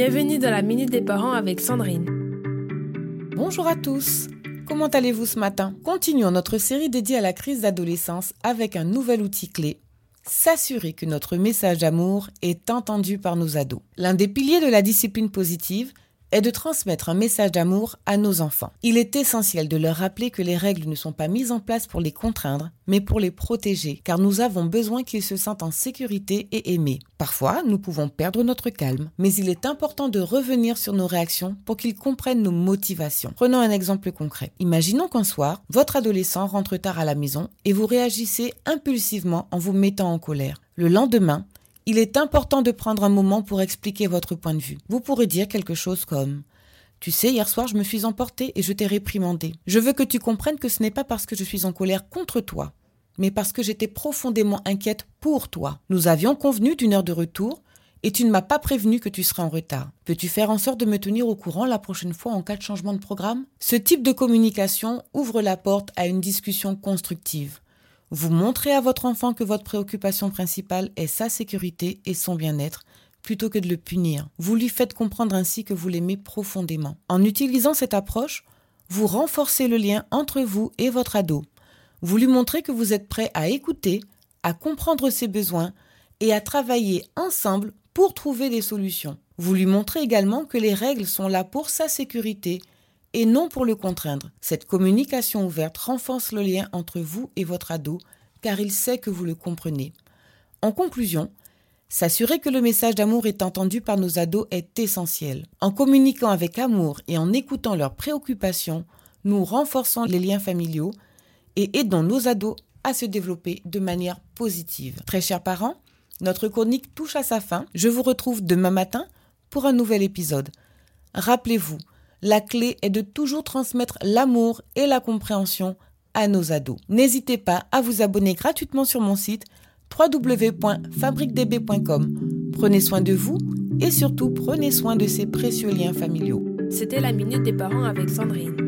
Bienvenue dans la Minute des Parents avec Sandrine. Bonjour à tous. Comment allez-vous ce matin? Continuons notre série dédiée à la crise d'adolescence avec un nouvel outil clé. S'assurer que notre message d'amour est entendu par nos ados. L'un des piliers de la discipline positive est de transmettre un message d'amour à nos enfants. Il est essentiel de leur rappeler que les règles ne sont pas mises en place pour les contraindre, mais pour les protéger, car nous avons besoin qu'ils se sentent en sécurité et aimés. Parfois, nous pouvons perdre notre calme, mais il est important de revenir sur nos réactions pour qu'ils comprennent nos motivations. Prenons un exemple concret. Imaginons qu'un soir, votre adolescent rentre tard à la maison et vous réagissez impulsivement en vous mettant en colère. Le lendemain, il est important de prendre un moment pour expliquer votre point de vue. Vous pourrez dire quelque chose comme tu sais, hier soir, je me suis emporté et je t'ai réprimandé. Je veux que tu comprennes que ce n'est pas parce que je suis en colère contre toi, mais parce que j'étais profondément inquiète pour toi. Nous avions convenu d'une heure de retour et tu ne m'as pas prévenu que tu serais en retard. Peux-tu faire en sorte de me tenir au courant la prochaine fois en cas de changement de programme? Ce type de communication ouvre la porte à une discussion constructive. Vous montrez à votre enfant que votre préoccupation principale est sa sécurité et son bien-être, plutôt que de le punir. Vous lui faites comprendre ainsi que vous l'aimez profondément. En utilisant cette approche, vous renforcez le lien entre vous et votre ado. Vous lui montrez que vous êtes prêt à écouter, à comprendre ses besoins et à travailler ensemble pour trouver des solutions. Vous lui montrez également que les règles sont là pour sa sécurité et non pour le contraindre. Cette communication ouverte renforce le lien entre vous et votre ado car il sait que vous le comprenez. En conclusion, s'assurer que le message d'amour est entendu par nos ados est essentiel. En communiquant avec amour et en écoutant leurs préoccupations, nous renforçons les liens familiaux et aidons nos ados à se développer de manière positive. Très chers parents, notre chronique touche à sa fin. Je vous retrouve demain matin pour un nouvel épisode. Rappelez-vous, la clé est de toujours transmettre l'amour et la compréhension à nos ados. N'hésitez pas à vous abonner gratuitement sur mon site www.fabriquedb.com. Prenez soin de vous et surtout prenez soin de ces précieux liens familiaux. C'était la minute des parents avec Sandrine.